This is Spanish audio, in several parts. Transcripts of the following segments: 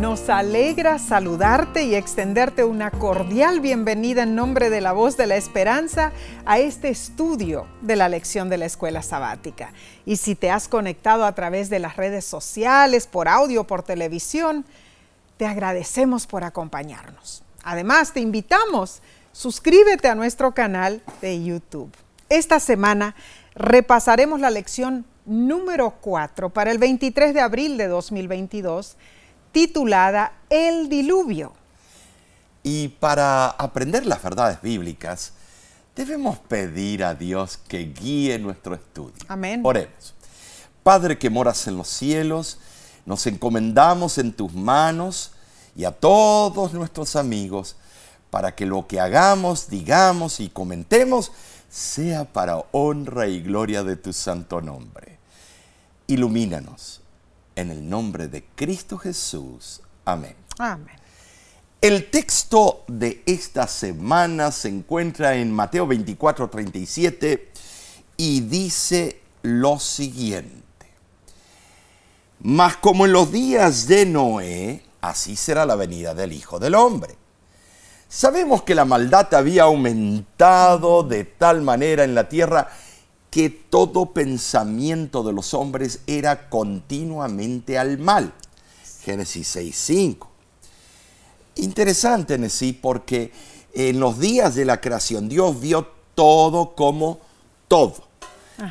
Nos alegra saludarte y extenderte una cordial bienvenida en nombre de la voz de la esperanza a este estudio de la lección de la escuela sabática. Y si te has conectado a través de las redes sociales, por audio, por televisión, te agradecemos por acompañarnos. Además, te invitamos, suscríbete a nuestro canal de YouTube. Esta semana repasaremos la lección número 4 para el 23 de abril de 2022 titulada El Diluvio. Y para aprender las verdades bíblicas, debemos pedir a Dios que guíe nuestro estudio. Amén. Oremos. Padre que moras en los cielos, nos encomendamos en tus manos y a todos nuestros amigos para que lo que hagamos, digamos y comentemos sea para honra y gloria de tu santo nombre. Ilumínanos en el nombre de Cristo Jesús. Amén. Amén. El texto de esta semana se encuentra en Mateo 24, 37 y dice lo siguiente. Mas como en los días de Noé, así será la venida del Hijo del Hombre. Sabemos que la maldad había aumentado de tal manera en la tierra que todo pensamiento de los hombres era continuamente al mal. Génesis 6.5. Interesante en sí porque en los días de la creación Dios vio todo como todo.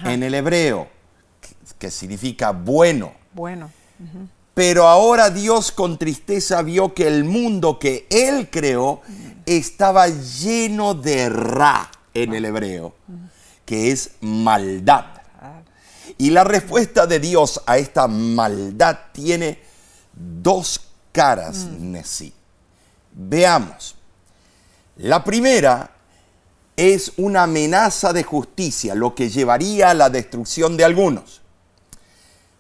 En el hebreo, que significa bueno. Bueno. Pero ahora Dios con tristeza vio que el mundo que Él creó estaba lleno de ra en el hebreo que es maldad. Y la respuesta de Dios a esta maldad tiene dos caras, mm. Veamos. La primera es una amenaza de justicia, lo que llevaría a la destrucción de algunos.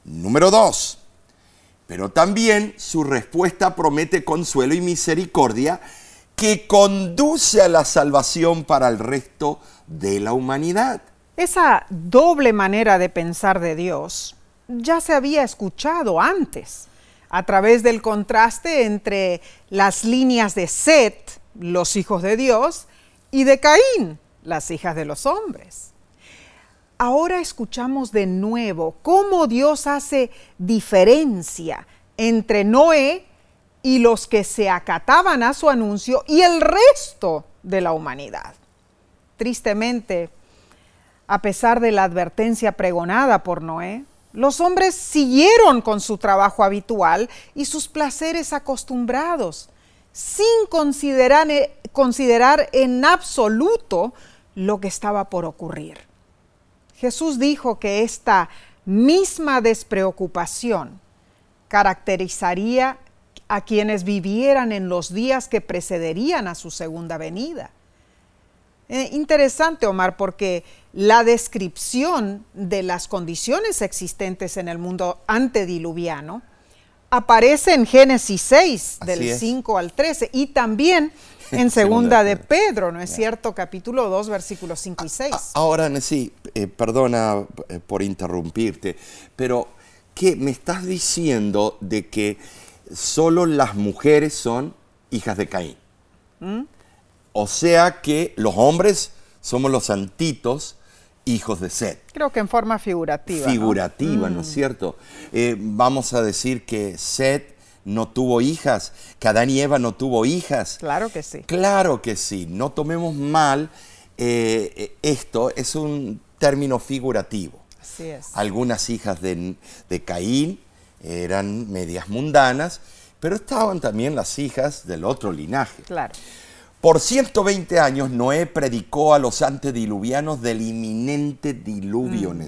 Número dos, pero también su respuesta promete consuelo y misericordia que conduce a la salvación para el resto de la humanidad. Esa doble manera de pensar de Dios ya se había escuchado antes a través del contraste entre las líneas de Set, los hijos de Dios, y de Caín, las hijas de los hombres. Ahora escuchamos de nuevo cómo Dios hace diferencia entre Noé y los que se acataban a su anuncio y el resto de la humanidad. Tristemente, a pesar de la advertencia pregonada por Noé, los hombres siguieron con su trabajo habitual y sus placeres acostumbrados, sin considerar, considerar en absoluto lo que estaba por ocurrir. Jesús dijo que esta misma despreocupación caracterizaría a quienes vivieran en los días que precederían a su segunda venida. Eh, interesante, Omar, porque la descripción de las condiciones existentes en el mundo antediluviano aparece en Génesis 6, del 5 al 13, y también en Segunda de Pedro, ¿no es cierto? Capítulo 2, versículos 5 y 6. Ahora, sí, eh, perdona eh, por interrumpirte, pero ¿qué me estás diciendo de que solo las mujeres son hijas de Caín. ¿Mm? O sea que los hombres somos los santitos hijos de Seth. Creo que en forma figurativa. Figurativa, ¿no, es mm. cierto? Eh, vamos a decir que Seth no tuvo hijas, que Adán y Eva no tuvo hijas. Claro que sí. Claro que sí. No tomemos mal eh, eh, esto, es un término figurativo. Así es. Algunas hijas de, de Caín eran medias mundanas, pero estaban también las hijas del otro linaje. Claro. Por 120 años Noé predicó a los antediluvianos del inminente diluvio mm.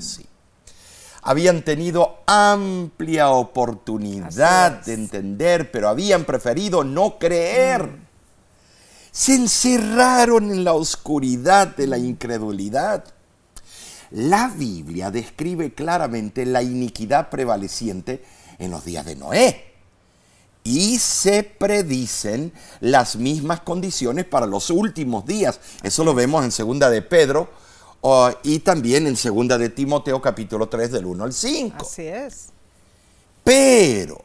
Habían tenido amplia oportunidad de entender, pero habían preferido no creer. Mm. Se encerraron en la oscuridad de la incredulidad. La Biblia describe claramente la iniquidad prevaleciente en los días de Noé. Y se predicen las mismas condiciones para los últimos días. Eso lo vemos en segunda de Pedro y también en segunda de Timoteo capítulo 3 del 1 al 5. Así es. Pero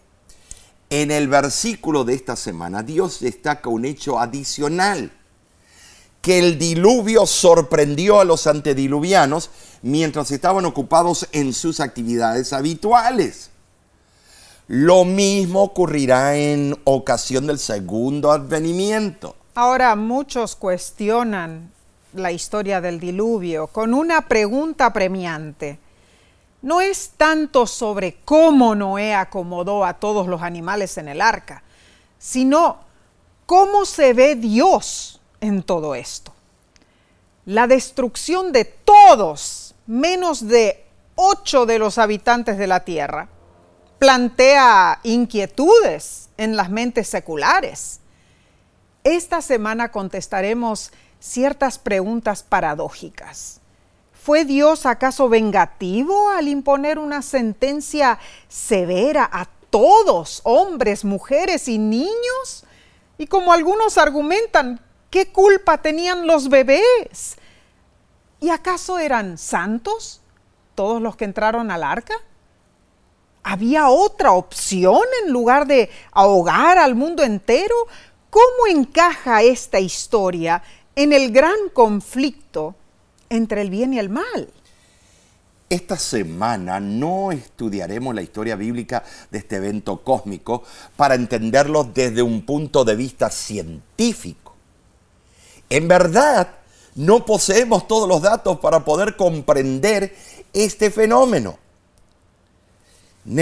En el versículo de esta semana, Dios destaca un hecho adicional, que el diluvio sorprendió a los antediluvianos mientras estaban ocupados en sus actividades habituales. Lo mismo ocurrirá en ocasión del segundo advenimiento. Ahora muchos cuestionan la historia del diluvio con una pregunta premiante. No es tanto sobre cómo Noé acomodó a todos los animales en el arca, sino cómo se ve Dios en todo esto. La destrucción de todos, menos de ocho de los habitantes de la tierra, plantea inquietudes en las mentes seculares. Esta semana contestaremos ciertas preguntas paradójicas. ¿Fue Dios acaso vengativo al imponer una sentencia severa a todos, hombres, mujeres y niños? Y como algunos argumentan, ¿qué culpa tenían los bebés? ¿Y acaso eran santos todos los que entraron al arca? ¿Había otra opción en lugar de ahogar al mundo entero? ¿Cómo encaja esta historia en el gran conflicto entre el bien y el mal? Esta semana no estudiaremos la historia bíblica de este evento cósmico para entenderlo desde un punto de vista científico. En verdad, no poseemos todos los datos para poder comprender este fenómeno.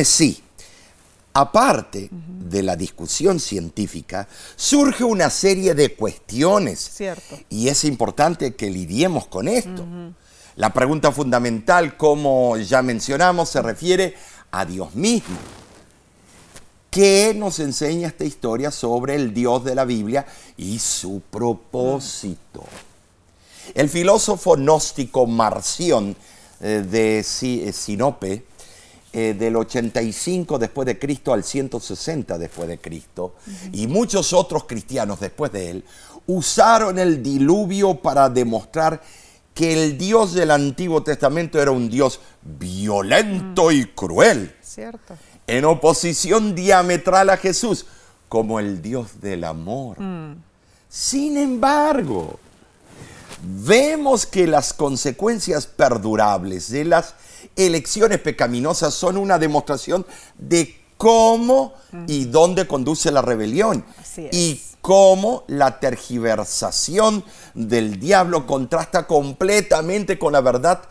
Sí, aparte de la discusión científica, surge una serie de cuestiones. Cierto. Y es importante que lidiemos con esto. La pregunta fundamental, como ya mencionamos, se refiere a Dios mismo. ¿Qué nos enseña esta historia sobre el Dios de la Biblia y su propósito? El filósofo gnóstico Marción eh, de eh, Sinope eh, del 85 después de Cristo al 160 después de Cristo, y muchos otros cristianos después de él, usaron el diluvio para demostrar que el Dios del Antiguo Testamento era un Dios violento y cruel. Cierto. En oposición diametral a Jesús, como el Dios del amor. Mm. Sin embargo, vemos que las consecuencias perdurables de las elecciones pecaminosas son una demostración de cómo y dónde conduce la rebelión y cómo la tergiversación del diablo contrasta completamente con la verdad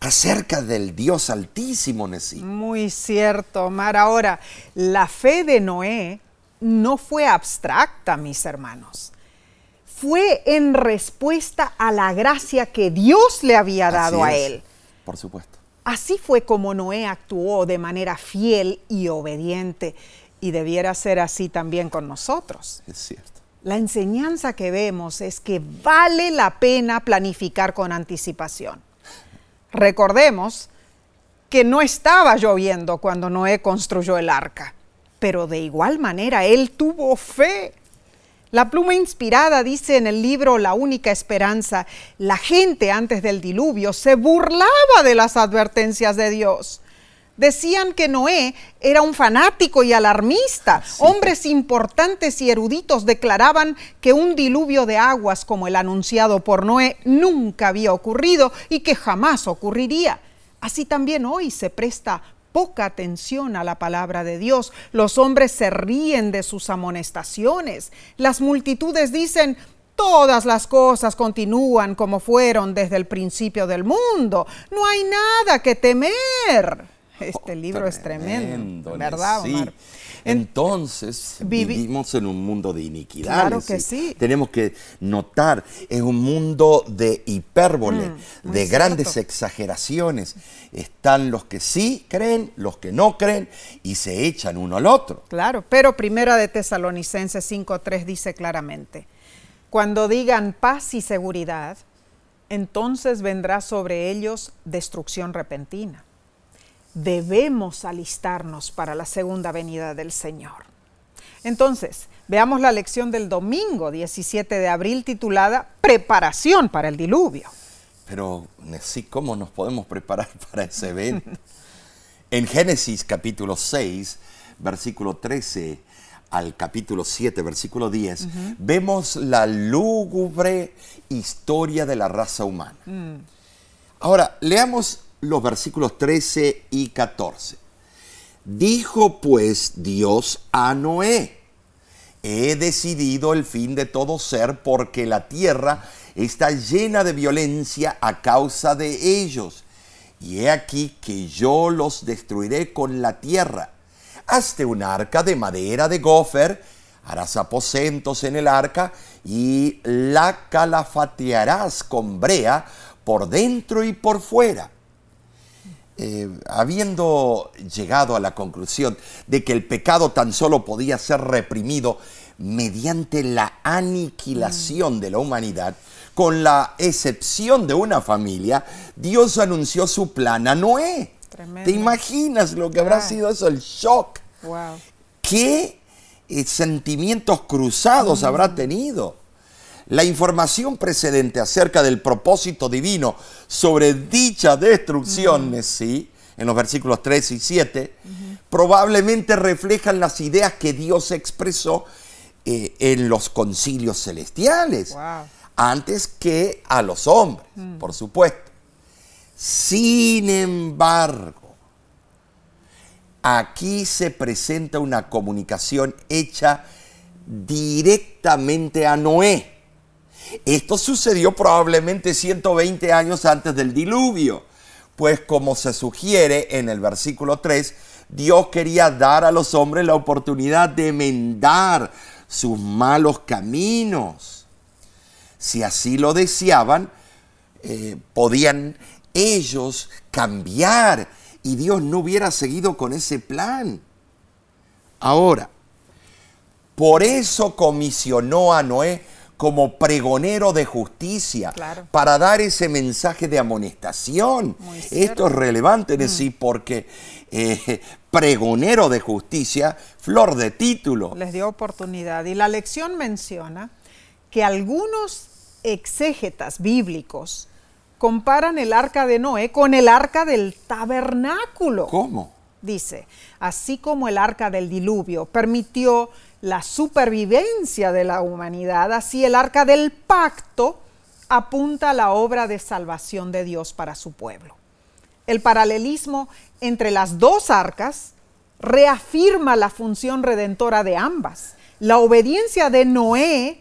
acerca del Dios altísimo, Nesí. Muy cierto, Omar. Ahora, la fe de Noé no fue abstracta, mis hermanos. Fue en respuesta a la gracia que Dios le había dado a él. Por supuesto. Así fue como Noé actuó de manera fiel y obediente y debiera ser así también con nosotros. Es cierto. La enseñanza que vemos es que vale la pena planificar con anticipación. Recordemos que no estaba lloviendo cuando Noé construyó el arca, pero de igual manera él tuvo fe la pluma inspirada dice en el libro La única esperanza, la gente antes del diluvio se burlaba de las advertencias de Dios. Decían que Noé era un fanático y alarmista. Hombres importantes y eruditos declaraban que un diluvio de aguas como el anunciado por Noé nunca había ocurrido y que jamás ocurriría. Así también hoy se presta poca atención a la palabra de Dios. Los hombres se ríen de sus amonestaciones. Las multitudes dicen, todas las cosas continúan como fueron desde el principio del mundo. No hay nada que temer. Este oh, libro es tremendo, ¿verdad, Omar? Entonces vivimos en un mundo de iniquidades. Claro que sí. Tenemos que notar, es un mundo de hipérbole, mm, de grandes exageraciones. Están los que sí creen, los que no creen y se echan uno al otro. Claro, pero Primera de Tesalonicenses 5.3 dice claramente, cuando digan paz y seguridad, entonces vendrá sobre ellos destrucción repentina debemos alistarnos para la segunda venida del Señor. Entonces, veamos la lección del domingo 17 de abril titulada Preparación para el diluvio. Pero, sí, ¿cómo nos podemos preparar para ese evento? en Génesis capítulo 6 versículo 13 al capítulo 7, versículo 10, vemos la lúgubre historia de la raza humana. Ahora, leamos los versículos 13 y 14. Dijo pues Dios a Noé, he decidido el fin de todo ser porque la tierra está llena de violencia a causa de ellos. Y he aquí que yo los destruiré con la tierra Hazte un arca de madera de gofer, harás aposentos en el arca y la calafatearás con brea por dentro y por fuera. Eh, habiendo llegado a la conclusión de que el pecado tan solo podía ser reprimido mediante la aniquilación de la humanidad, con la excepción de una familia, Dios anunció su plan a Noé ¿Te imaginas lo que habrá sido eso? El shock. ¿Qué eh, sentimientos cruzados habrá tenido? La información precedente acerca del propósito divino sobre dicha destrucción, ¿sí? en los versículos 3 y 7, probablemente reflejan las ideas que Dios expresó eh, en los concilios celestiales, antes que a los hombres, mm. por supuesto. Sin embargo, aquí se presenta una comunicación hecha directamente a Noé. Esto sucedió probablemente 120 años antes del diluvio, pues como se sugiere en el versículo 3, Dios quería dar a los hombres la oportunidad de enmendar sus malos caminos. Si así lo deseaban, eh, podían ellos cambiar y Dios no hubiera seguido con ese plan. Ahora, por eso comisionó a Noé como pregonero de justicia, para dar ese mensaje de amonestación. Esto es relevante en sí mm. porque eh, pregonero de justicia, flor de título. Les dio oportunidad. Y la lección menciona que algunos exégetas bíblicos comparan el arca de Noé con el arca del tabernáculo. ¿Cómo? Dice, así como el arca del diluvio permitió la supervivencia de la humanidad, así el arca del pacto apunta a la obra de salvación de Dios para su pueblo. El paralelismo entre las dos arcas reafirma la función redentora de ambas. La obediencia de Noé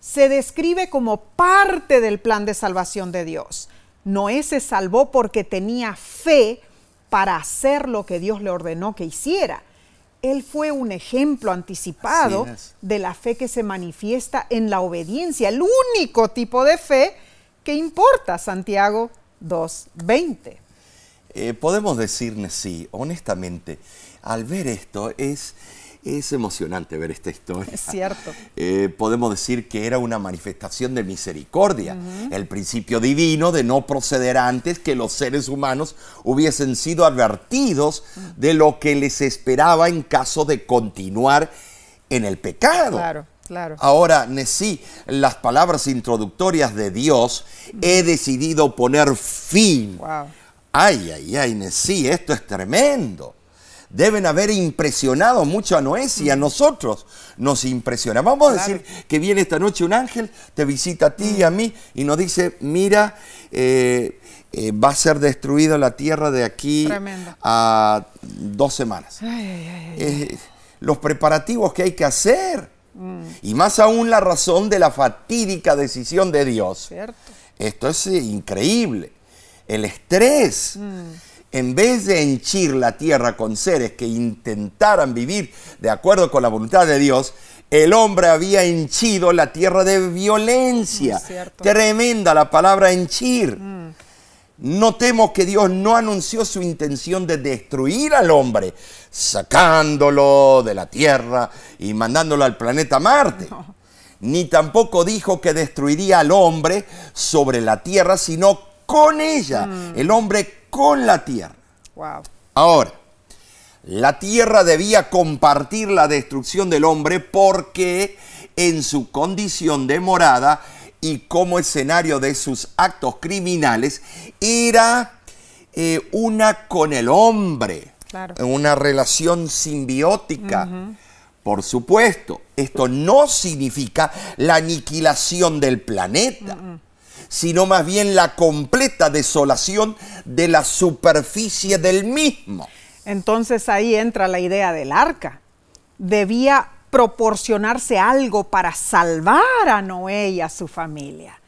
se describe como parte del plan de salvación de Dios. Noé se salvó porque tenía fe para hacer lo que Dios le ordenó que hiciera. Él fue un ejemplo anticipado de la fe que se manifiesta en la obediencia, el único tipo de fe que importa, Santiago 2.20. Eh, podemos decirle sí, honestamente, al ver esto es es emocionante ver esta historia. Es cierto. Eh, podemos decir que era una manifestación de misericordia, el principio divino de no proceder antes que los seres humanos hubiesen sido advertidos de lo que les esperaba en caso de continuar en el pecado. Claro. Claro. Ahora, Nesí, las palabras introductorias de Dios, he decidido poner fin. Wow. Ay, ay, ay, Nesí, esto es tremendo deben haber impresionado mucho a Noé y a nosotros nos impresiona. Vamos a decir que viene esta noche un ángel, te visita a ti y a mí y nos dice, mira, eh, eh, va a ser destruida la tierra de aquí a dos semanas. Eh, los preparativos que hay que hacer. Mm. Y más aún la razón de la fatídica decisión de Dios. Esto es increíble. El estrés. Mm en vez de henchir la tierra con seres que intentaran vivir de acuerdo con la voluntad de Dios, el hombre había henchido la tierra de violencia. Tremenda la palabra henchir. Mm. Notemos que Dios no anunció su intención de destruir al hombre, sacándolo de la tierra y mandándolo al planeta Marte. Ni tampoco dijo que destruiría al hombre sobre la tierra, sino con ella. Mm. El hombre con la tierra. Ahora, la tierra debía compartir la destrucción del hombre porque en su condición de morada y como escenario de sus actos criminales era eh, una con el hombre. Claro. una relación simbiótica. Por supuesto, esto no significa la aniquilación del planeta, sino más bien la completa desolación de la superficie del mismo. Entonces ahí entra la idea del arca. Debía proporcionarse algo para salvar a Noé y a su familia.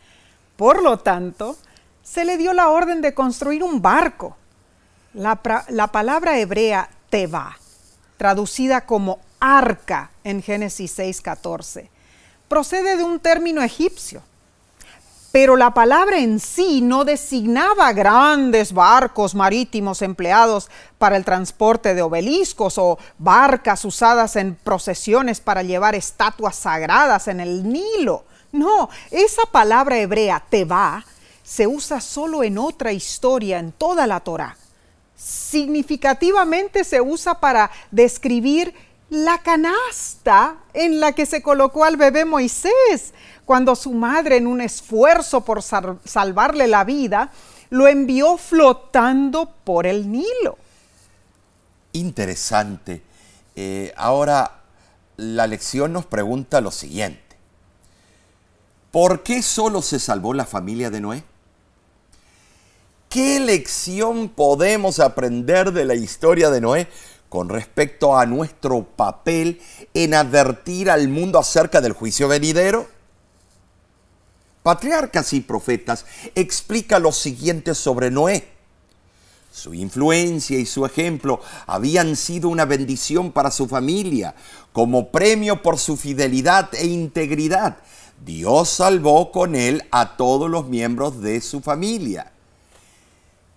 Por lo tanto, se le dio la orden de construir un barco. La, la palabra hebrea teba, traducida como arca en Génesis 6:14, procede de un término egipcio pero la palabra en sí no designaba grandes barcos marítimos empleados para el transporte de obeliscos o barcas usadas en procesiones para llevar estatuas sagradas en el Nilo. No, esa palabra hebrea, teba, se usa solo en otra historia en toda la Torah. Significativamente se usa para describir la canasta en la que se colocó al bebé Moisés, cuando su madre, en un esfuerzo por salvarle la vida, lo envió flotando por el Nilo. Interesante. Eh, ahora, la lección nos pregunta lo siguiente. ¿Por qué solo se salvó la familia de Noé? ¿Qué lección podemos aprender de la historia de Noé con respecto a nuestro papel en advertir al mundo acerca del juicio venidero? Patriarcas y Profetas explica lo siguiente sobre Noé. Su influencia y su ejemplo habían sido una bendición para su familia. Como premio por su fidelidad e integridad, Dios salvó con él a todos los miembros de su familia.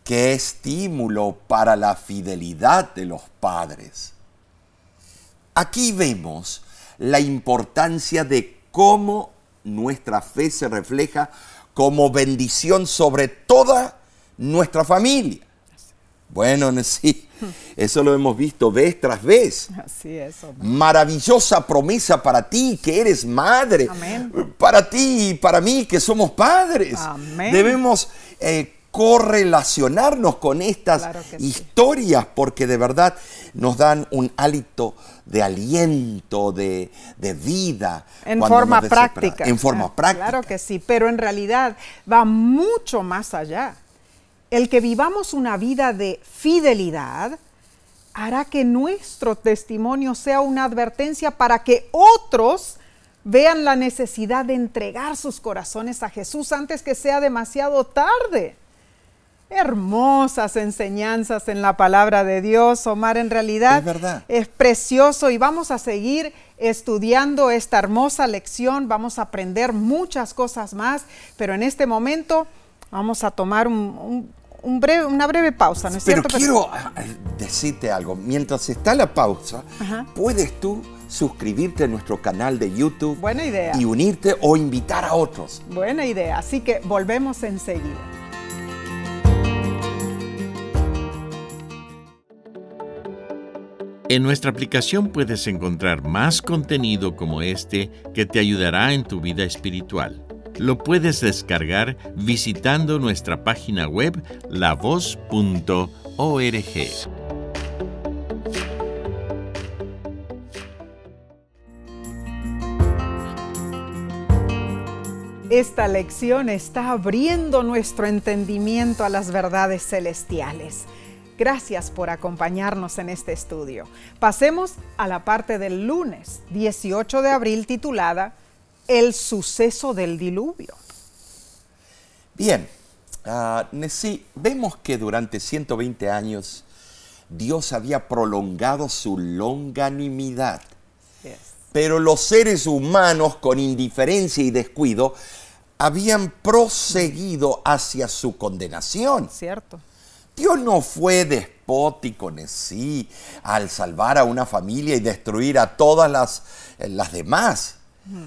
Qué estímulo para la fidelidad de los padres. Aquí vemos la importancia de cómo nuestra fe se refleja como bendición sobre toda nuestra familia. Bueno, sí, eso lo hemos visto vez tras vez. Así es. Maravillosa promesa para ti que eres madre. Amén. Para ti y para mí que somos padres. Amén. Debemos eh, correlacionarnos con estas historias porque de verdad nos dan un hálito de aliento, de, vida. En forma práctica. En forma ah, práctica. Claro que sí, pero en realidad va mucho más allá. El que vivamos una vida de fidelidad hará que nuestro testimonio sea una advertencia para que otros vean la necesidad de entregar sus corazones a Jesús antes que sea demasiado tarde hermosas enseñanzas en la palabra de Dios, Omar, en realidad es, verdad. es precioso y vamos a seguir estudiando esta hermosa lección, vamos a aprender muchas cosas más, pero en este momento vamos a tomar un, breve, una breve pausa, ¿no es pero cierto? Quiero eh, decirte algo, mientras está la pausa, puedes tú suscribirte a nuestro canal de YouTube Buena idea. y unirte o invitar a otros. Buena idea, así que volvemos enseguida. En nuestra aplicación puedes encontrar más contenido como este que te ayudará en tu vida espiritual. Lo puedes descargar visitando nuestra página web lavoz.org. Esta lección está abriendo nuestro entendimiento a las verdades celestiales. Gracias por acompañarnos en este estudio. Pasemos a la parte del lunes 18 de abril titulada El suceso del diluvio. Bien, uh, vemos que durante 120 años Dios había prolongado su longanimidad. Pero los seres humanos con indiferencia y descuido habían proseguido hacia su condenación. Cierto. Dios no fue despótico en sí al salvar a una familia y destruir a todas las, eh, las demás.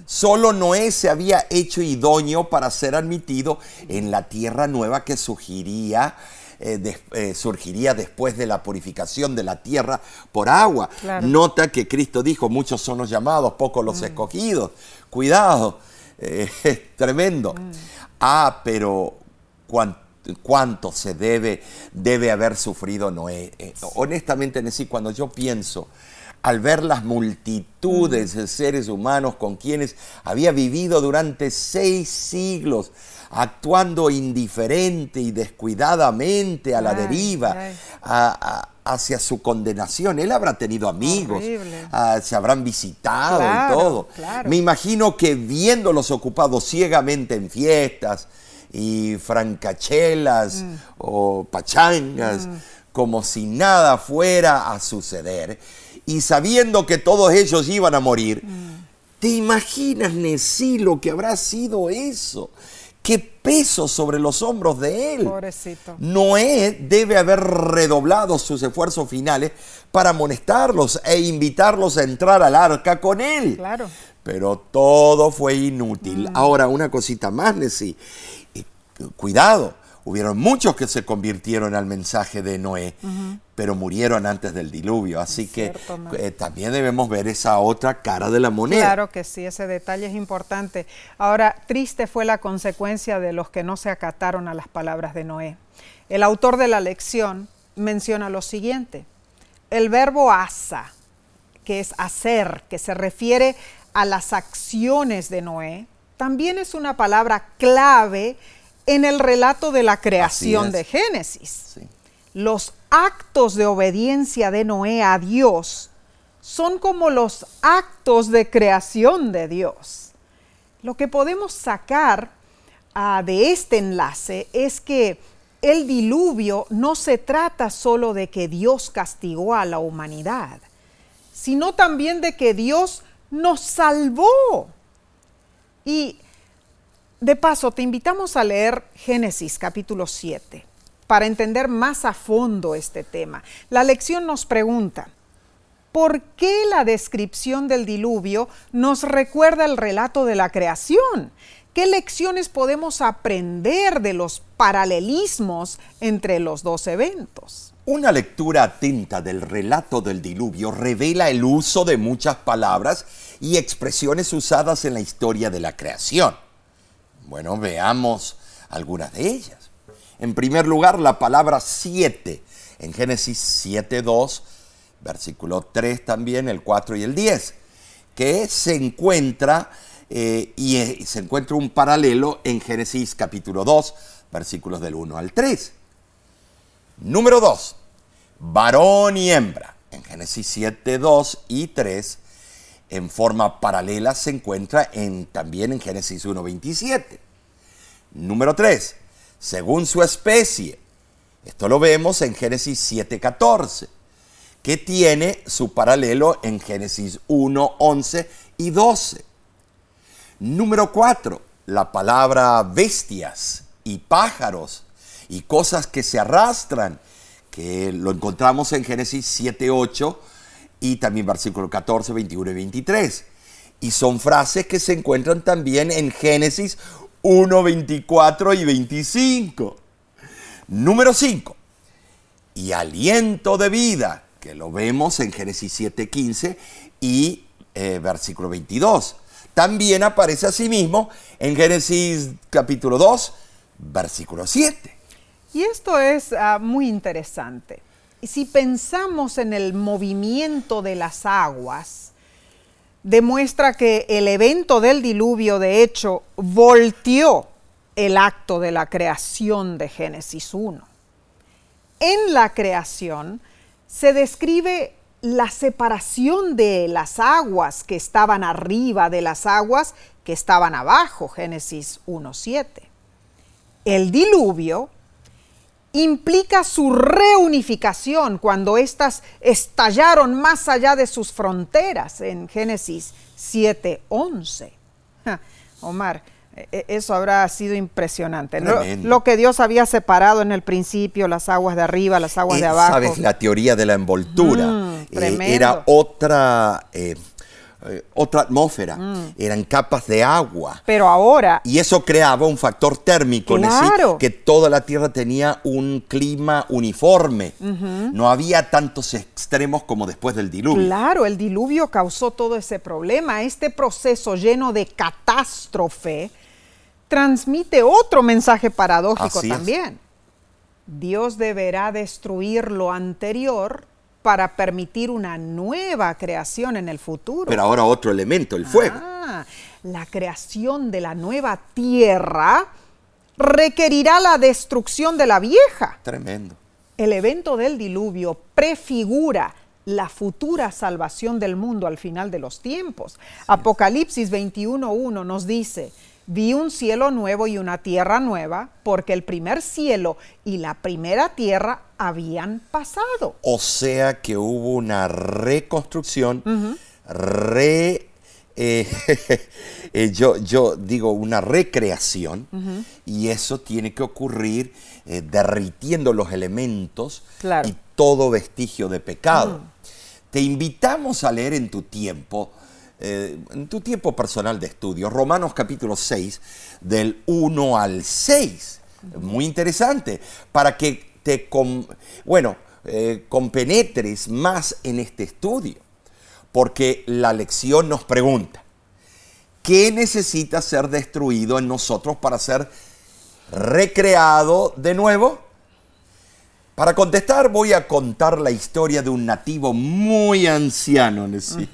Solo Noé se había hecho idóneo para ser admitido en la tierra nueva que surgiría, eh, eh, surgiría después de la purificación de la tierra por agua. Nota que Cristo dijo, muchos son los llamados, pocos los mm. escogidos. Cuidado, es tremendo. Mm. Ah, pero cuando cuánto se debe, debe haber sufrido Noé. Eh, honestamente, Nesí, cuando yo pienso al ver las multitudes de seres humanos con quienes había vivido durante seis siglos, actuando indiferente y descuidadamente a la deriva, hacia su condenación. Él habrá tenido amigos, ah, se habrán visitado y todo. Me imagino que viéndolos ocupados ciegamente en fiestas y francachelas mm. o pachangas, mm. como si nada fuera a suceder, y sabiendo que todos ellos iban a morir, mm. ¿te imaginas, Nesí, lo que habrá sido eso? qué peso sobre los hombros de él. Pobrecito. Noé debe haber redoblado sus esfuerzos finales para amonestarlos e invitarlos a entrar al arca con él. Claro. Pero todo fue inútil. Ahora, una cosita más, Nessie. Cuidado, hubieron muchos que se convirtieron al mensaje de Noé, pero murieron antes del diluvio. Así que eh, también debemos ver esa otra cara de la moneda. Claro que sí, ese detalle es importante. Ahora, triste fue la consecuencia de los que no se acataron a las palabras de Noé. El autor de la lección menciona lo siguiente. El verbo asa, que es hacer, que se refiere a las acciones de Noé, también es una palabra clave en el relato de la creación de Génesis. Los actos de obediencia de Noé a Dios son como los actos de creación de Dios. Lo que podemos sacar ah, de este enlace es que el diluvio no se trata solo de que Dios castigó a la humanidad, sino también de que Dios nos salvó. Y de paso, te invitamos a leer Génesis capítulo 7 para entender más a fondo este tema. La lección nos pregunta, ¿por qué la descripción del diluvio nos recuerda el relato de la creación? ¿Qué lecciones podemos aprender de los paralelismos entre los dos eventos? Una lectura atenta del relato del diluvio revela el uso de muchas palabras y expresiones usadas en la historia de la creación. Bueno, veamos algunas de ellas. En primer lugar, la palabra siete, en Génesis 7.2, versículo 3 también, el 4 y el 10, que se encuentra eh, y eh, se encuentra un paralelo en Génesis capítulo 2, versículos del 1 al 3. Número 2, varón y hembra, en Génesis 7, 2 y 3 en forma paralela se encuentra en, también en Génesis 1.27. Número 3, según su especie. Esto lo vemos en Génesis 7.14, que tiene su paralelo en Génesis 1.11 y 12. Número 4, la palabra bestias y pájaros y cosas que se arrastran, que lo encontramos en Génesis 7.8 y también versículo 14, 21 y 23. Y son frases que se encuentran también en Génesis 1, 24 y 25. Número 5. Y aliento de vida, que lo vemos en Génesis 7, 15 y eh, versículo 22. También aparece asimismo en Génesis capítulo 2, versículo 7. Y esto es ah, muy interesante si pensamos en el movimiento de las aguas, demuestra que el evento del diluvio, de hecho, volteó el acto de la creación de Génesis 1. En la creación se describe la separación de las aguas que estaban arriba de las aguas que estaban abajo, Génesis 1.7. El diluvio implica su reunificación cuando éstas estallaron más allá de sus fronteras en Génesis 7:11. Omar, e, e, eso habrá sido impresionante. Lo, que Dios había separado en el principio, las aguas de arriba, las aguas de abajo. Sabes, la teoría de la envoltura mm, eh, era otra... Eh, eh, otra atmósfera, mm. eran capas de agua. Pero ahora... Y eso creaba un factor térmico, claro. que toda la Tierra tenía un clima uniforme. No había tantos extremos como después del diluvio. Claro, el diluvio causó todo ese problema. Este proceso lleno de catástrofe transmite otro mensaje paradójico también. Dios deberá destruir lo anterior para permitir una nueva creación en el futuro. Pero ahora otro elemento, el fuego. Ah, la creación de la nueva tierra requerirá la destrucción de la vieja. Tremendo. El evento del diluvio prefigura la futura salvación del mundo al final de los tiempos. Apocalipsis 21.1 nos dice, vi un cielo nuevo y una tierra nueva, porque el primer cielo y la primera tierra habían pasado. O sea que hubo una reconstrucción, re, eh, eh, yo, yo digo una recreación, y eso tiene que ocurrir eh, derritiendo los elementos Claro. y todo vestigio de pecado. Te invitamos a leer en tu tiempo, eh, en tu tiempo personal de estudio, Romanos capítulo 6, del 1 al 6. Muy interesante, para que te, bueno, eh, compenetres más en este estudio. Porque la lección nos pregunta, ¿qué necesita ser destruido en nosotros para ser recreado de nuevo? Para contestar voy a contar la historia de un nativo muy anciano. Nessie.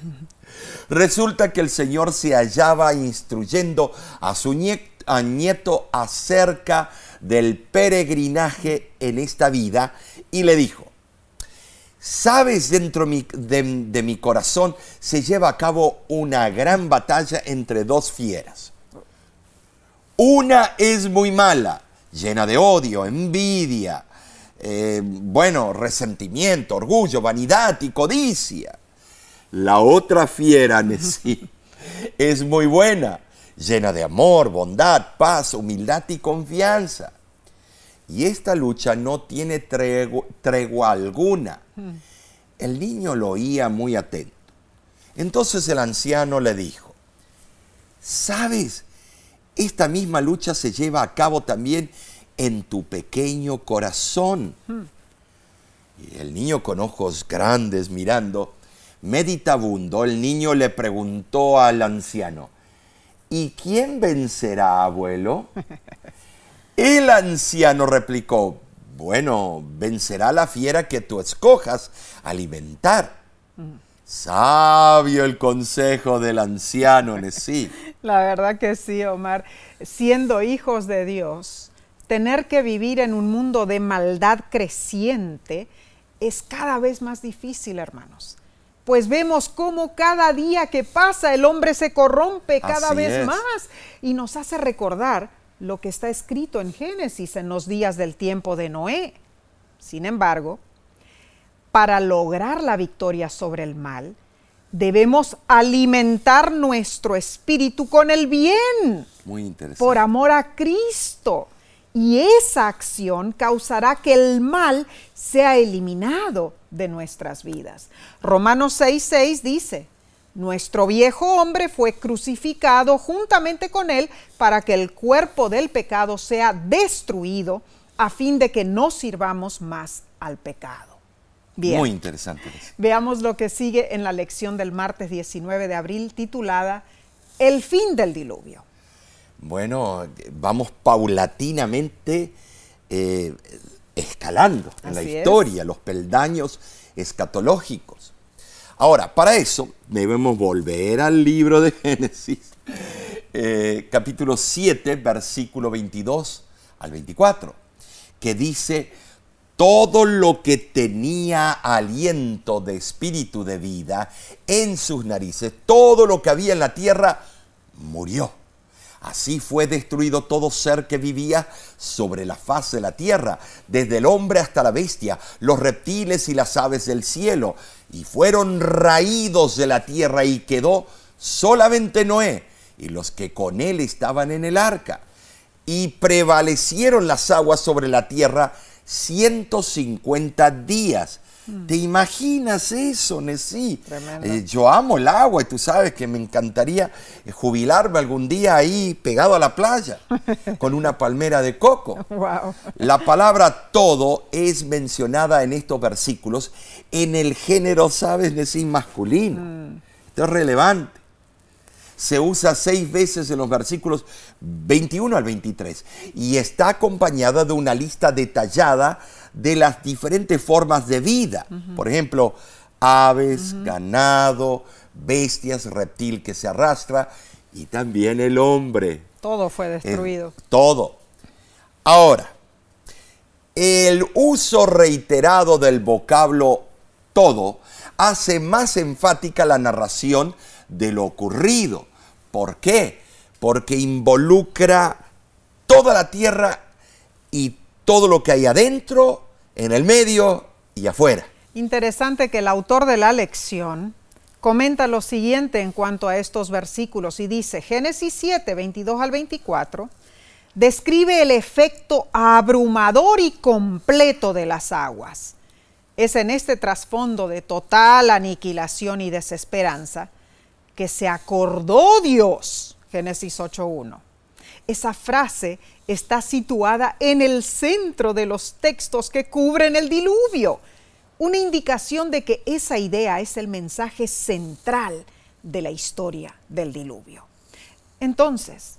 Resulta que el Señor se hallaba instruyendo a su nieto acerca del peregrinaje en esta vida y le dijo, Sabes, dentro de mi corazón se lleva a cabo una gran batalla entre dos fieras. Una es muy mala, llena de odio, envidia, eh, bueno, resentimiento, orgullo, vanidad y codicia. La otra fiera, Nesí, es muy buena, llena de amor, bondad, paz, humildad y confianza. Y esta lucha no tiene tregu- tregua alguna. El niño lo oía muy atento. Entonces el anciano le dijo, ¿sabes? Esta misma lucha se lleva a cabo también en tu pequeño corazón. Y el niño con ojos grandes mirando, meditabundo, el niño le preguntó al anciano, ¿y quién vencerá, abuelo? El anciano replicó, bueno, vencerá la fiera que tú escojas alimentar. Sabio el consejo del anciano, Nesí. La verdad que sí, Omar. Siendo hijos de Dios, tener que vivir en un mundo de maldad creciente es cada vez más difícil, hermanos. Pues vemos cómo cada día que pasa el hombre se corrompe cada Así vez es. más y nos hace recordar lo que está escrito en Génesis en los días del tiempo de Noé. Sin embargo, para lograr la victoria sobre el mal, debemos alimentar nuestro espíritu con el bien Muy interesante. por amor a Cristo. Y esa acción causará que el mal sea eliminado de nuestras vidas. Romanos 6:6 dice, nuestro viejo hombre fue crucificado juntamente con él para que el cuerpo del pecado sea destruido a fin de que no sirvamos más al pecado. Bien. Muy interesante. Veamos lo que sigue en la lección del martes 19 de abril titulada El fin del diluvio. Bueno, vamos paulatinamente eh, escalando en la es. historia, los peldaños escatológicos. Ahora, para eso debemos volver al libro de Génesis, eh, capítulo 7, versículo 22 al 24, que dice, todo lo que tenía aliento de espíritu de vida en sus narices, todo lo que había en la tierra, murió. Así fue destruido todo ser que vivía sobre la faz de la tierra, desde el hombre hasta la bestia, los reptiles y las aves del cielo, y fueron raídos de la tierra y quedó solamente Noé y los que con él estaban en el arca. Y prevalecieron las aguas sobre la tierra 150 días. ¿Te imaginas eso, Nesí? Eh, yo amo el agua y tú sabes que me encantaría eh, jubilarme algún día ahí pegado a la playa con una palmera de coco. Wow. La palabra todo es mencionada en estos versículos en el género, ¿sabes? Nesí masculino. Esto es relevante. se usa seis veces en los versículos 21 al 23 y está acompañada de una lista detallada de las diferentes formas de vida. Por ejemplo, aves, ganado, bestias, reptil que se arrastra y también el hombre. Todo fue destruido. todo. Ahora, el uso reiterado del vocablo todo hace más enfática la narración de lo ocurrido. ¿Por qué? Porque involucra toda la tierra y todo lo que hay adentro, en el medio y afuera. Interesante que el autor de la lección comenta lo siguiente en cuanto a estos versículos y dice, Génesis 7, 22 al 24, describe el efecto abrumador y completo de las aguas. Es en este trasfondo de total aniquilación y desesperanza que se acordó Dios, Génesis 8.1. Esa frase está situada en el centro de los textos que cubren el diluvio una indicación de que esa idea es el mensaje central de la historia del diluvio. Entonces,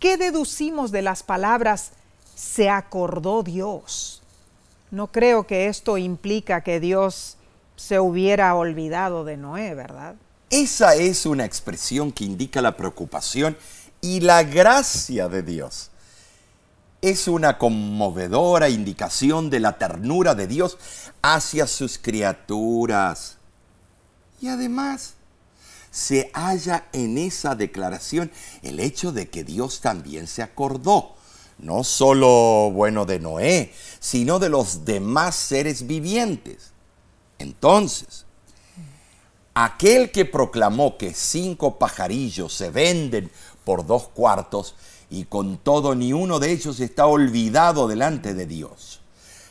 ¿qué deducimos de las palabras se acordó Dios? No creo que esto implica que Dios se hubiera olvidado de Noé, ¿verdad? Esa es una expresión que indica la preocupación y la gracia de Dios es una conmovedora indicación de la ternura de Dios hacia sus criaturas. Y además, se halla en esa declaración el hecho de que Dios también se acordó, no solo, bueno, de Noé, sino de los demás seres vivientes. Entonces, aquel que proclamó que cinco pajarillos se venden por dos cuartos, y con todo ni uno de ellos está olvidado delante de Dios.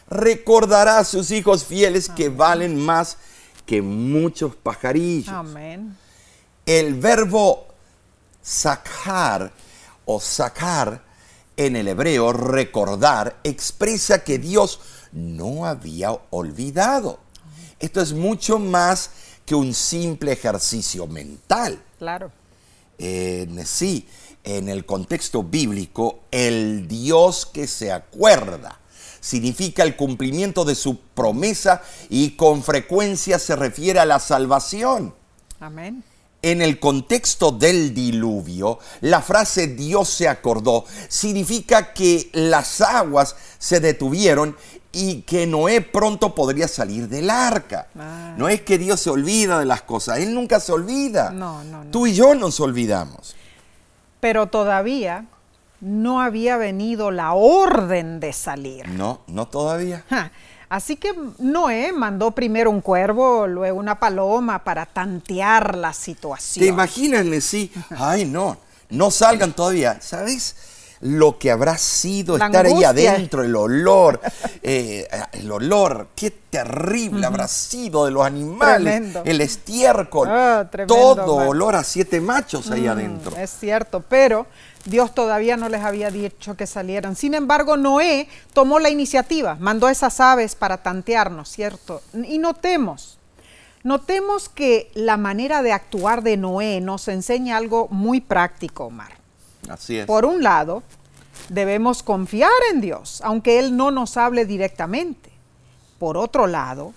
Recordará a sus hijos fieles que valen más que muchos pajarillos. Amén. El verbo sacar o sacar en el hebreo, recordar, expresa que Dios no había olvidado. Esto es mucho más que un simple ejercicio mental. Claro. Eh, sí, en el contexto bíblico, el Dios que se acuerda significa el cumplimiento de su promesa y con frecuencia se refiere a la salvación. Amén. En el contexto del diluvio, la frase Dios se acordó significa que las aguas se detuvieron y que Noé pronto podría salir del arca. Ah. No es que Dios se olvida de las cosas, Él nunca se olvida. No, no, no. Tú y yo nos olvidamos pero todavía no había venido la orden de salir. No, no todavía. Así que Noé mandó primero un cuervo, luego una paloma para tantear la situación. ¿Te imaginas, sí? Ay, no, no salgan todavía. ¿Sabes? Lo que habrá sido estar ahí adentro, el olor, eh, el olor, qué terrible habrá sido de los animales, el estiércol, ah, todo olor a siete machos ahí mm, adentro. Es cierto, pero Dios todavía no les había dicho que salieran. Sin embargo, Noé tomó la iniciativa, mandó esas aves para tantearnos, ¿cierto? Y notemos, notemos que la manera de actuar de Noé nos enseña algo muy práctico, Omar. Así es. Por un lado, debemos confiar en Dios, aunque Él no nos hable directamente. Por otro lado,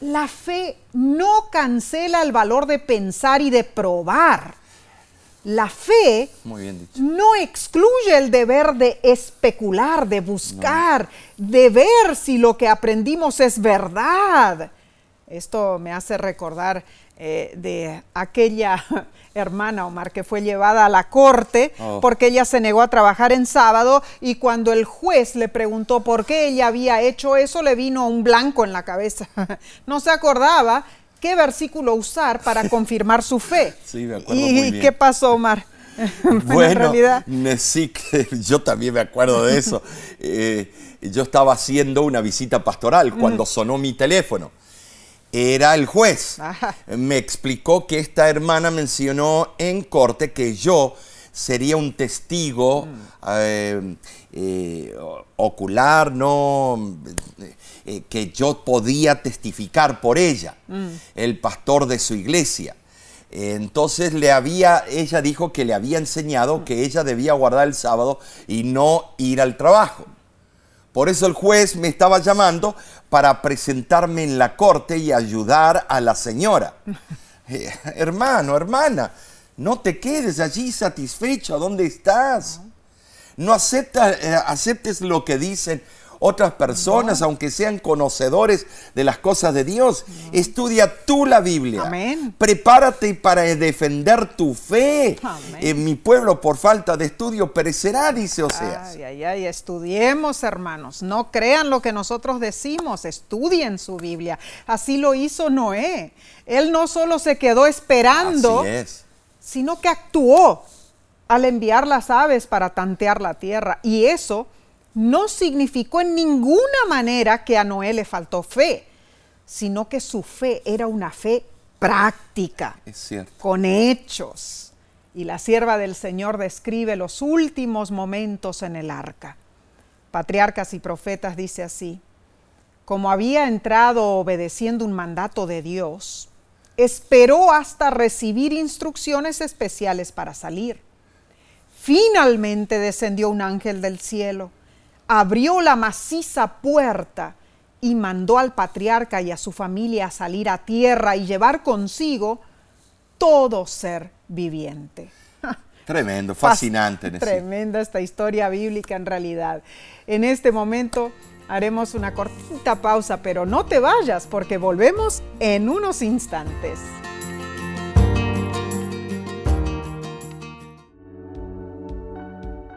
la fe no cancela el valor de pensar y de probar. La fe no excluye el deber de especular, de buscar, de ver si lo que aprendimos es verdad. Esto me hace recordar eh, de aquella hermana Omar que fue llevada a la corte oh. porque ella se negó a trabajar en sábado y cuando el juez le preguntó por qué ella había hecho eso le vino un blanco en la cabeza. no se acordaba qué versículo usar para confirmar su fe. Sí, me acuerdo ¿Y qué pasó Omar? bueno, en realidad... sí, yo también me acuerdo de eso. Eh, yo estaba haciendo una visita pastoral cuando sonó mi teléfono era el juez. Me explicó que esta hermana mencionó en corte que yo sería un testigo mm. eh, eh, ocular, no, eh, que yo podía testificar por ella, mm. el pastor de su iglesia. Entonces le había, ella dijo que le había enseñado que ella debía guardar el sábado y no ir al trabajo. Por eso el juez me estaba llamando para presentarme en la corte y ayudar a la señora. Eh, hermano, hermana, no te quedes allí satisfecho. ¿Dónde estás? No eh, aceptes lo que dicen otras personas, aunque sean conocedores de las cosas de Dios. Estudia tú la Biblia. Amén. Prepárate para defender tu fe. En mi pueblo, por falta de estudio, perecerá, dice Oseas. Ay, ay, ay, estudiemos, hermanos. No crean lo que nosotros decimos, estudien su Biblia. Así lo hizo Noé. Él no solo se quedó esperando, sino que actuó al enviar las aves para tantear la tierra. Y eso no significó en ninguna manera que a Noé le faltó fe, sino que su fe era una fe práctica, con hechos. Y la sierva del Señor describe los últimos momentos en el arca. Patriarcas y profetas dice así, como había entrado obedeciendo un mandato de Dios, esperó hasta recibir instrucciones especiales para salir. Finalmente descendió un ángel del cielo abrió la maciza puerta y mandó al patriarca y a su familia a salir a tierra y llevar consigo todo ser viviente. Tremendo, fascinante. Tremenda esta historia bíblica en realidad. En este momento haremos una cortita pausa, pero no te vayas porque volvemos en unos instantes.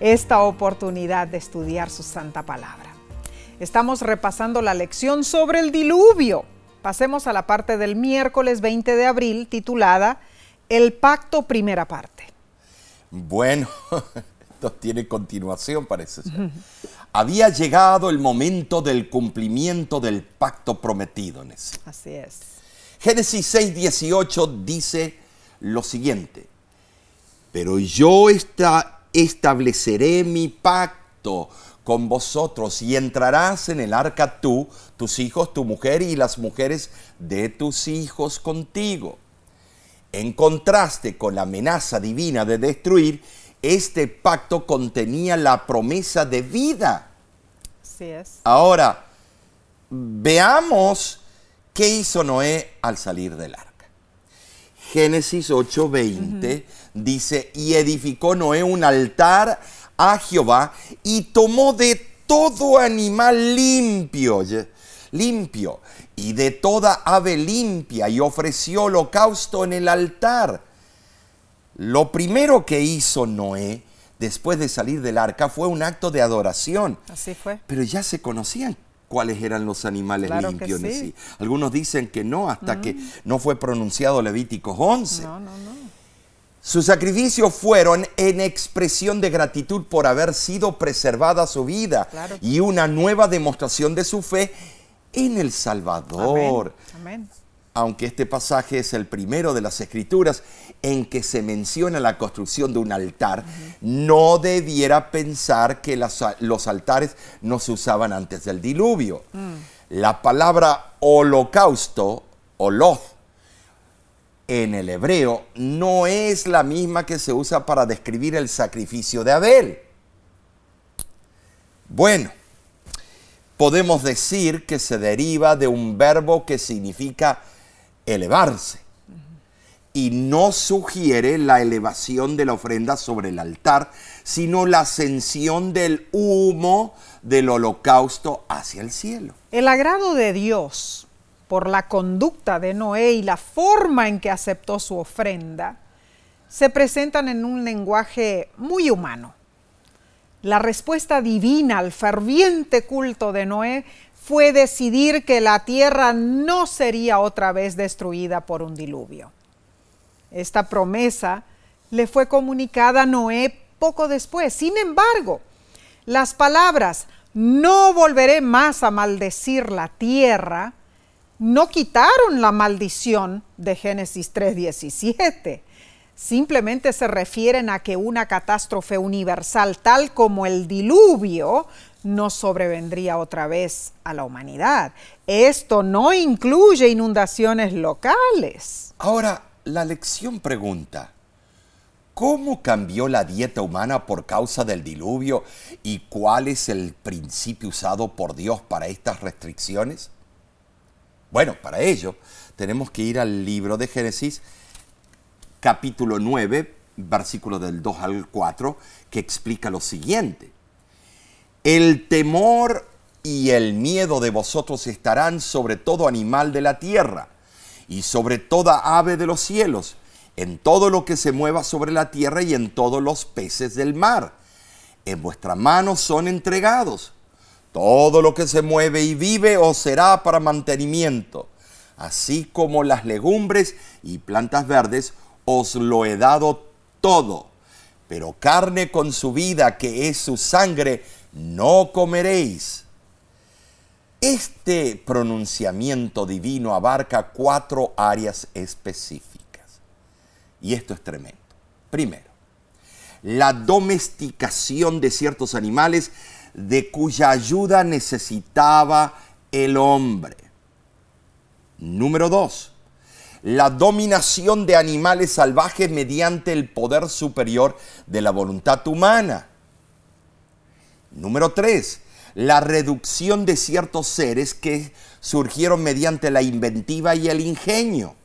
esta oportunidad de estudiar su santa palabra. Estamos repasando la lección sobre el diluvio. Pasemos a la parte del miércoles 20 de abril titulada El pacto primera parte. Bueno, esto tiene continuación, parece ser. Había llegado el momento del cumplimiento del pacto prometido. Así es. Génesis 6, 18 dice, lo siguiente, pero yo estableceré mi pacto con vosotros y entrarás en el arca tú, tus hijos, tu mujer y las mujeres de tus hijos contigo. En contraste con la amenaza divina de destruir, este pacto contenía la promesa de vida. Así es. Ahora, veamos qué hizo Noé al salir del arca. Génesis 8:20 dice, y edificó Noé un altar a Jehová y tomó de todo animal limpio, limpio, y de toda ave limpia, y ofreció holocausto en el altar. Lo primero que hizo Noé después de salir del arca fue un acto de adoración. Así fue. Pero ya se conocían cuáles eran los animales limpios en sí. Algunos dicen que no, hasta que mm. no fue pronunciado Levítico 11. No, no, no. Sus sacrificios fueron en expresión de gratitud por haber sido preservada su vida y una nueva demostración de su fe en el Salvador. Amén aunque este pasaje es el primero de las escrituras en que se menciona la construcción de un altar, no debiera pensar que los altares no se usaban antes del diluvio. Mm. La palabra holocausto, oloth, en el hebreo no es la misma que se usa para describir el sacrificio de Abel. Bueno, podemos decir que se deriva de un verbo que significa elevarse. Y no sugiere la elevación de la ofrenda sobre el altar, sino la ascensión del humo del holocausto hacia el cielo. El agrado de Dios por la conducta de Noé y la forma en que aceptó su ofrenda se presentan en un lenguaje muy humano. La respuesta divina al ferviente culto de Noé fue decidir que la tierra no sería otra vez destruida por un diluvio. Esta promesa le fue comunicada a Noé poco después. Sin embargo, las palabras no volveré más a maldecir la tierra no quitaron la maldición de Génesis 3:17. Simplemente se refieren a que una catástrofe universal tal como el diluvio no sobrevendría otra vez a la humanidad. Esto no incluye inundaciones locales. Ahora, la lección pregunta, ¿cómo cambió la dieta humana por causa del diluvio y cuál es el principio usado por Dios para estas restricciones? Bueno, para ello tenemos que ir al libro de Génesis, capítulo 9, versículo del 2 al 4, que explica lo siguiente. El temor y el miedo de vosotros estarán sobre todo animal de la tierra y sobre toda ave de los cielos, en todo lo que se mueva sobre la tierra y en todos los peces del mar. En vuestra mano son entregados. Todo lo que se mueve y vive os será para mantenimiento, así como las legumbres y plantas verdes os lo he dado todo. Pero carne con su vida, que es su sangre, no comeréis. Este pronunciamiento divino abarca cuatro áreas específicas. Y esto es tremendo. Primero, la domesticación de ciertos animales de cuya ayuda necesitaba el hombre. Número dos, la dominación de animales salvajes mediante el poder superior de la voluntad humana. Número 3. La reducción de ciertos seres que surgieron mediante la inventiva y el ingenio.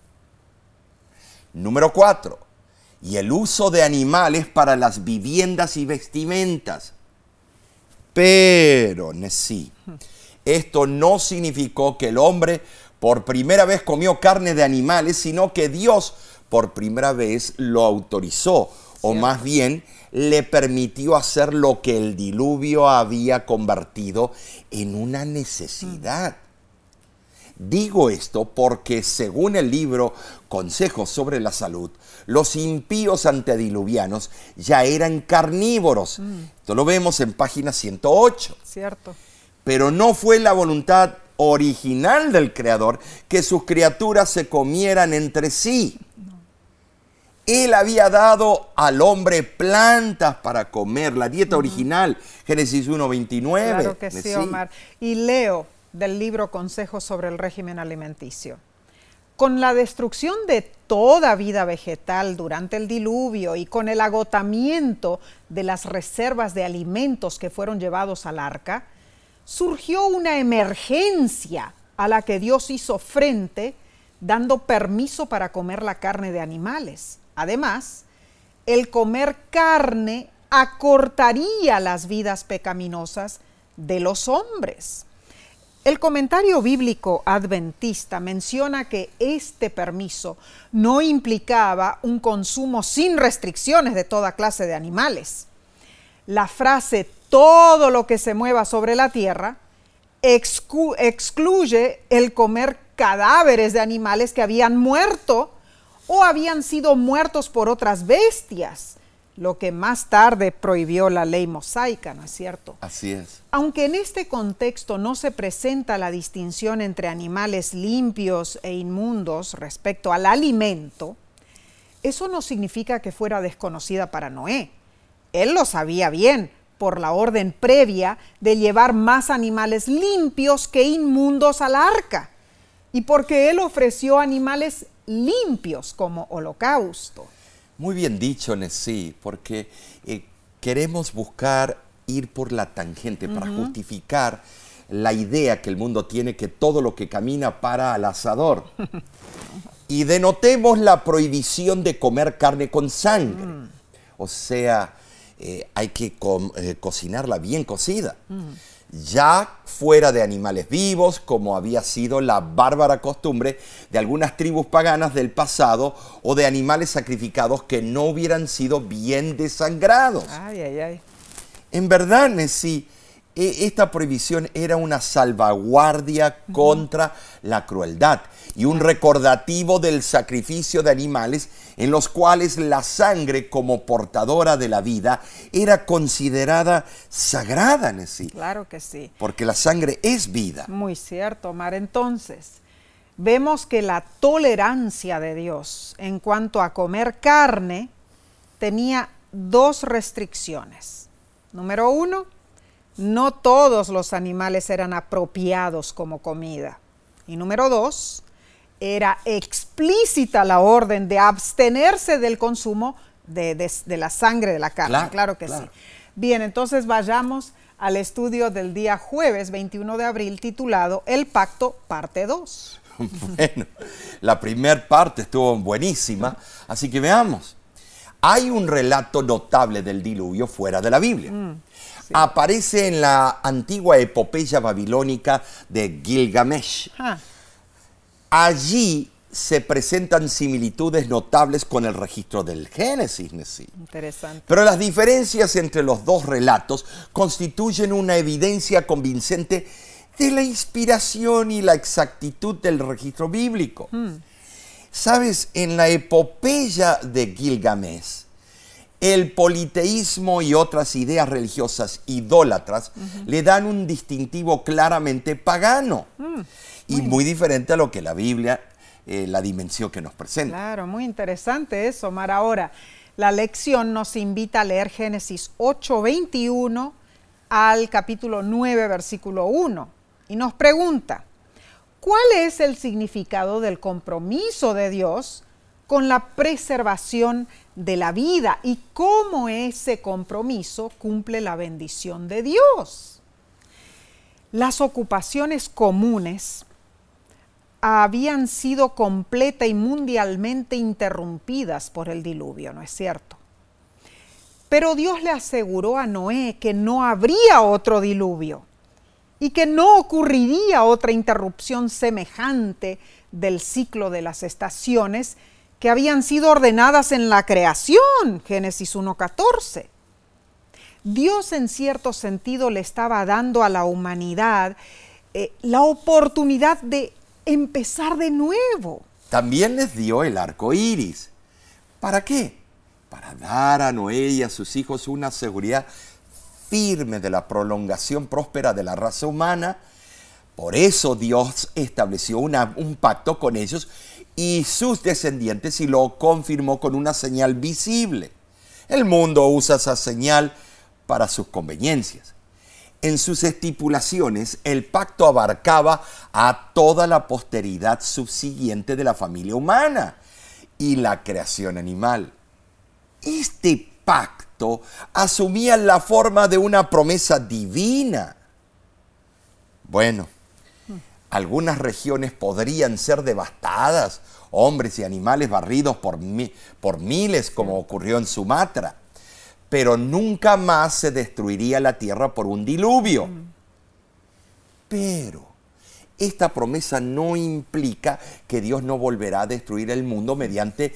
Número 4. Y el uso de animales para las viviendas y vestimentas. Pero, sí, esto no significó que el hombre por primera vez comió carne de animales, sino que Dios por primera vez lo autorizó, o más bien le permitió hacer lo que el diluvio había convertido en una necesidad. Digo esto porque según el libro Consejos sobre la Salud, los impíos antediluvianos ya eran carnívoros. Mm. Esto lo vemos en página 108. Cierto. Pero no fue la voluntad original del Creador que sus criaturas se comieran entre sí. Él había dado al hombre plantas para comer, la dieta original, Génesis 1.29. Claro que sí, Omar. Y leo del libro Consejos sobre el régimen alimenticio. Con la destrucción de toda vida vegetal durante el diluvio y con el agotamiento de las reservas de alimentos que fueron llevados al arca, surgió una emergencia a la que Dios hizo frente dando permiso para comer la carne de animales. Además, el comer carne acortaría las vidas pecaminosas de los hombres. El comentario bíblico adventista menciona que este permiso no implicaba un consumo sin restricciones de toda clase de animales. La frase todo lo que se mueva sobre la tierra excluye el comer cadáveres de animales que habían muerto o habían sido muertos por otras bestias, lo que más tarde prohibió la ley mosaica, ¿no es cierto? Así es. Aunque en este contexto no se presenta la distinción entre animales limpios e inmundos respecto al alimento, eso no significa que fuera desconocida para Noé. Él lo sabía bien por la orden previa de llevar más animales limpios que inmundos al arca y porque él ofreció animales limpios como holocausto. Muy bien dicho, Nessie, porque eh, queremos buscar ir por la tangente para justificar la idea que el mundo tiene que todo lo que camina para al asador. y denotemos la prohibición de comer carne con sangre. Mm. O sea, eh, hay que eh, cocinarla bien cocida ya fuera de animales vivos, como había sido la bárbara costumbre de algunas tribus paganas del pasado, o de animales sacrificados que no hubieran sido bien desangrados. Ay, ay, ay. En verdad, Nessie, esta prohibición era una salvaguardia contra la crueldad y un recordativo del sacrificio de animales en los cuales la sangre como portadora de la vida era considerada sagrada en sí, Claro que sí. porque la sangre es vida. Muy cierto, Omar. Entonces, vemos que la tolerancia de Dios en cuanto a comer carne tenía dos restricciones. Número uno, no todos los animales eran apropiados como comida. Y número dos, era explícita la orden de abstenerse del consumo de, de- de la sangre de la carne. Claro, Claro, que claro. sí. Bien, entonces vayamos al estudio del día jueves 21 de abril titulado El Pacto, parte 2. Bueno, la primera parte estuvo buenísima, así que veamos. Hay un relato notable del diluvio fuera de la Biblia. Aparece en la antigua epopeya babilónica de Gilgamesh. Ah, Allí se presentan similitudes notables con el registro del Génesis. Nesí. interesante. Pero las diferencias entre los dos relatos constituyen una evidencia convincente de la inspiración y la exactitud del registro bíblico. Sabes, en la epopeya de Gilgamesh, el politeísmo y otras ideas religiosas idólatras le dan un distintivo claramente pagano y muy diferente a lo que la Biblia, eh, la dimensión que nos presenta. Claro, muy interesante eso, Omar. Ahora, la lección nos invita a leer Génesis 8:21 al capítulo 9, versículo 1, y nos pregunta, ¿cuál es el significado del compromiso de Dios con la preservación de la vida y cómo ese compromiso cumple la bendición de Dios? Las ocupaciones comunes habían sido completa y mundialmente interrumpidas por el diluvio, ¿no es cierto? Pero Dios le aseguró a Noé que no habría otro diluvio y que no ocurriría otra interrupción semejante del ciclo de las estaciones que habían sido ordenadas en la creación, Génesis 1.14. Dios en cierto sentido le estaba dando a la humanidad eh, la oportunidad de empezar de nuevo. También les dio el arco iris. ¿Para qué? Para dar a Noé y a sus hijos una seguridad firme de la prolongación próspera de la raza humana. Por eso Dios estableció un pacto con ellos y sus descendientes y lo confirmó con una señal visible. El mundo usa esa señal para sus conveniencias. En sus estipulaciones, el pacto abarcaba a toda la posteridad subsiguiente de la familia humana y la creación animal. Este pacto asumía la forma de una promesa divina. Bueno, algunas regiones podrían ser devastadas, hombres y animales barridos por, por miles, como ocurrió en Sumatra, pero nunca más se destruiría la tierra por un diluvio. Pero esta promesa no implica que Dios no volverá a destruir el mundo mediante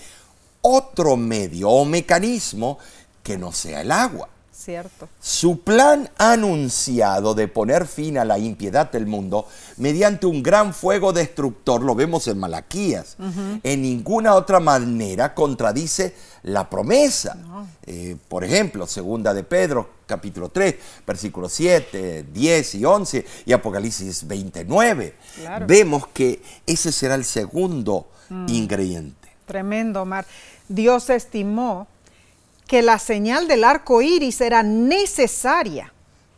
otro medio o mecanismo que no sea el agua. ¿Cierto? Su plan anunciado de poner fin a la impiedad del mundo mediante un gran fuego destructor, lo vemos en Malaquías, en ninguna otra manera contradice la promesa. Eh, por ejemplo, segunda de Pedro, capítulo 3, versículos 7, 10 y 11 y Apocalipsis 29. Claro. Vemos que ese será el segundo ingrediente. Tremendo, Omar. Dios estimó que la señal del arco iris era necesaria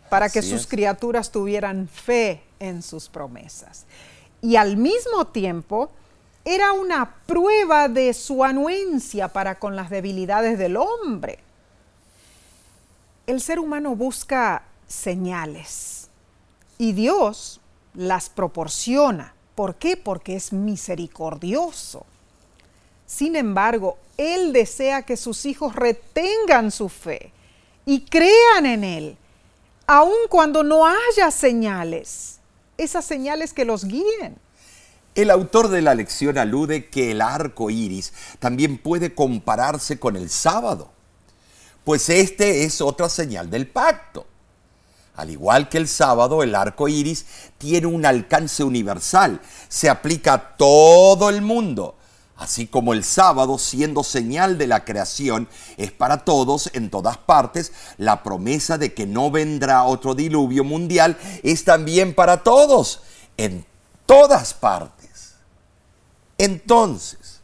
para que Así sus es. criaturas tuvieran fe en sus promesas. Y al mismo tiempo, era una prueba de su anuencia para con las debilidades del hombre. El ser humano busca señales y Dios las proporciona. ¿Por qué? Porque es misericordioso. Sin embargo, Él desea que sus hijos retengan su fe y crean en Él, aun cuando no haya señales, esas señales que los guíen. El autor de la lección alude que el arco iris también puede compararse con el sábado, pues este es otra señal del pacto. Al igual que el sábado, el arco iris tiene un alcance universal, se aplica a todo el mundo. Así como el sábado, siendo señal de la creación, es para todos en todas partes, la promesa de que no vendrá otro diluvio mundial es también para todos, en todas partes. Entonces,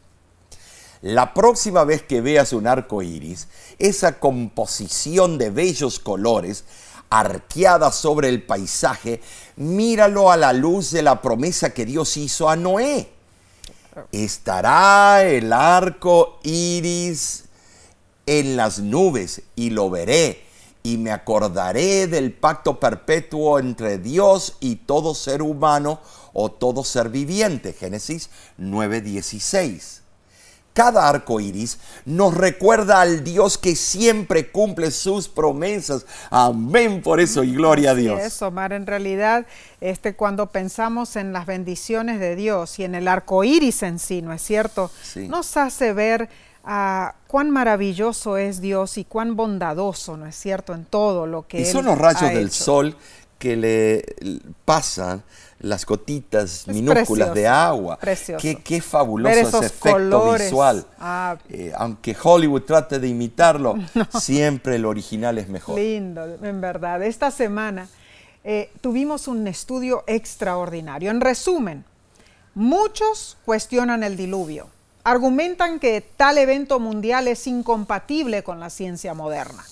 la próxima vez que veas un arco iris, esa composición de bellos colores arqueada sobre el paisaje, míralo a la luz de la promesa que Dios hizo a Noé estará el arco iris en las nubes y lo veré y me acordaré del pacto perpetuo entre Dios y todo ser humano o todo ser viviente. Génesis 9:16. Cada arco iris nos recuerda al Dios que siempre cumple sus promesas. Amén por eso y gloria a Dios. Eso, Omar, en realidad, este, cuando pensamos en las bendiciones de Dios y en el arco iris en sí, ¿no es cierto? Nos hace ver ah, cuán maravilloso es Dios y cuán bondadoso, ¿no es cierto?, en todo lo que. Y son los rayos del sol que le pasan las gotitas minúsculas de agua. Precioso. Qué, qué fabuloso ese efecto visual. Ah. Eh, aunque Hollywood trate de imitarlo, siempre el original es mejor. Lindo, en verdad. Esta semana eh, tuvimos un estudio extraordinario. En resumen, muchos cuestionan el diluvio. Argumentan que tal evento mundial es incompatible con la ciencia moderna.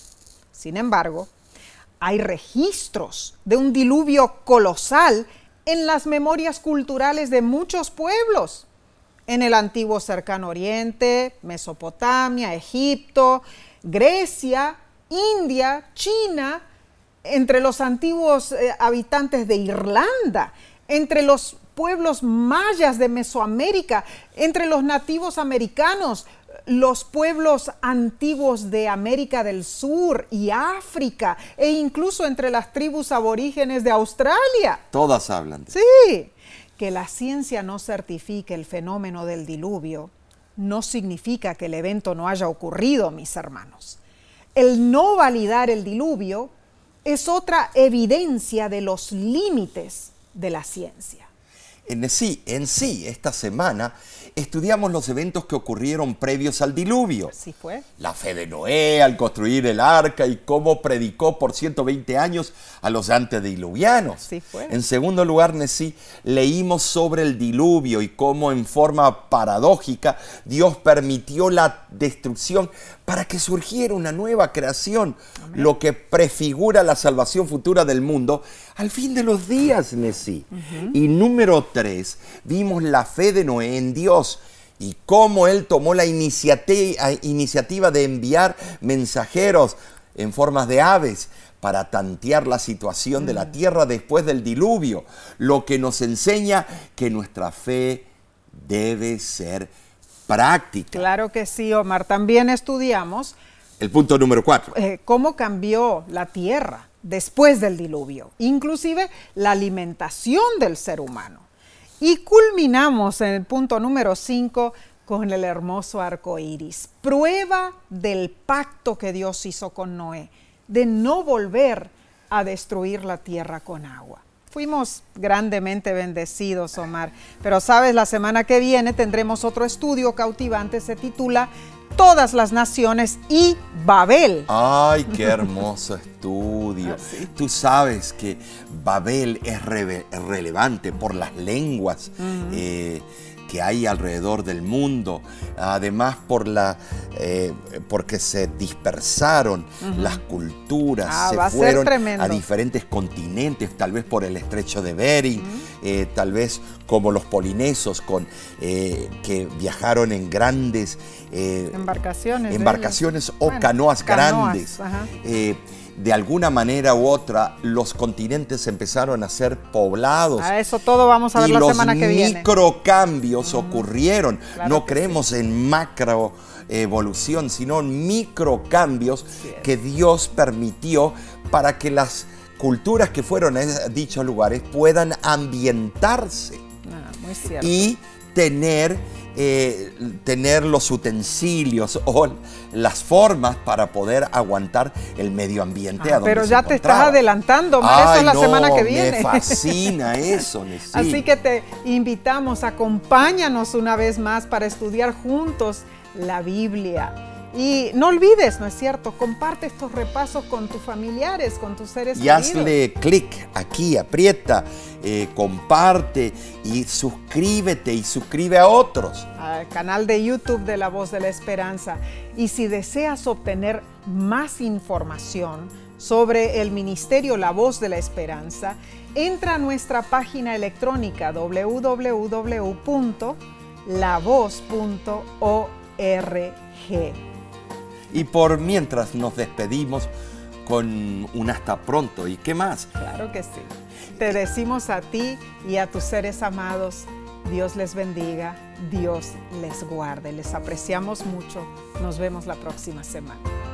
Sin embargo, hay registros de un diluvio colosal en las memorias culturales de muchos pueblos, en el antiguo cercano oriente, Mesopotamia, Egipto, Grecia, India, China, entre los antiguos eh, habitantes de Irlanda, entre los pueblos mayas de Mesoamérica, entre los nativos americanos, los pueblos antiguos de América del Sur y África e incluso entre las tribus aborígenes de Australia. Todas hablan. sí, que la ciencia no certifique el fenómeno del diluvio no significa que el evento no haya ocurrido, mis hermanos. El no validar el diluvio es otra evidencia de los límites de la ciencia. En sí, en sí, esta semana estudiamos los eventos que ocurrieron previos al diluvio. Así fue. La fe de Noé al construir el arca y cómo predicó por 120 años a los antediluvianos. Sí fue. En segundo lugar, Nesí, leímos sobre el diluvio y cómo en forma paradójica Dios permitió la destrucción para que surgiera una nueva creación, lo que prefigura la salvación futura del mundo al fin de los días, Nesí. Y número tres, vimos la fe de Noé en Dios y cómo él tomó la iniciativa de enviar mensajeros en formas de aves para tantear la situación de la mm. tierra después del diluvio, lo que nos enseña que nuestra fe debe ser práctica. Claro que sí, Omar. También estudiamos... El punto número cuatro. Eh, cómo cambió la tierra después del diluvio, inclusive la alimentación del ser humano. Y culminamos en el punto número 5 con el hermoso arco iris, prueba del pacto que Dios hizo con Noé, de no volver a destruir la tierra con agua. Fuimos grandemente bendecidos, Omar. Pero sabes, la semana que viene tendremos otro estudio cautivante, se titula Todas las Naciones y Babel. Ay, qué hermoso estudio. Ah, Tú sabes que Babel es relevante por las lenguas que hay alrededor del mundo, además por la, eh, porque se dispersaron las culturas, ah, se fueron a diferentes continentes, tal vez por el estrecho de Bering, eh, tal vez como los polinesos con, eh, que viajaron en grandes embarcaciones, embarcaciones o canoas, grandes de alguna manera u otra los continentes empezaron a ser poblados. A eso todo vamos a ver la semana que viene. Los microcambios ocurrieron. no creemos en macro evolución, sino en microcambios que Dios permitió para que las culturas que fueron a dichos lugares puedan ambientarse ah, muy y tener eh, tener los utensilios o las formas para poder aguantar el medio ambiente. Ah, a donde pero se ya te estás adelantando, Mar, eso es la no, semana que viene. Me fascina eso, sí. Así que te invitamos, acompáñanos una vez más para estudiar juntos la Biblia. Y no olvides, ¿no es cierto? Comparte estos repasos con tus familiares, con tus seres Y queridos. hazle clic aquí, aprieta, eh, comparte y suscríbete y suscribe a otros. al canal de YouTube de La Voz de la Esperanza. Y si deseas obtener más información sobre el ministerio La Voz de la Esperanza, entra a nuestra página electrónica www.lavoz.org. Y por mientras nos despedimos con un hasta pronto. ¿Y qué más? Claro que sí. Te decimos a ti y a tus seres amados, Dios les bendiga, Dios les guarde. Les apreciamos mucho. Nos vemos la próxima semana.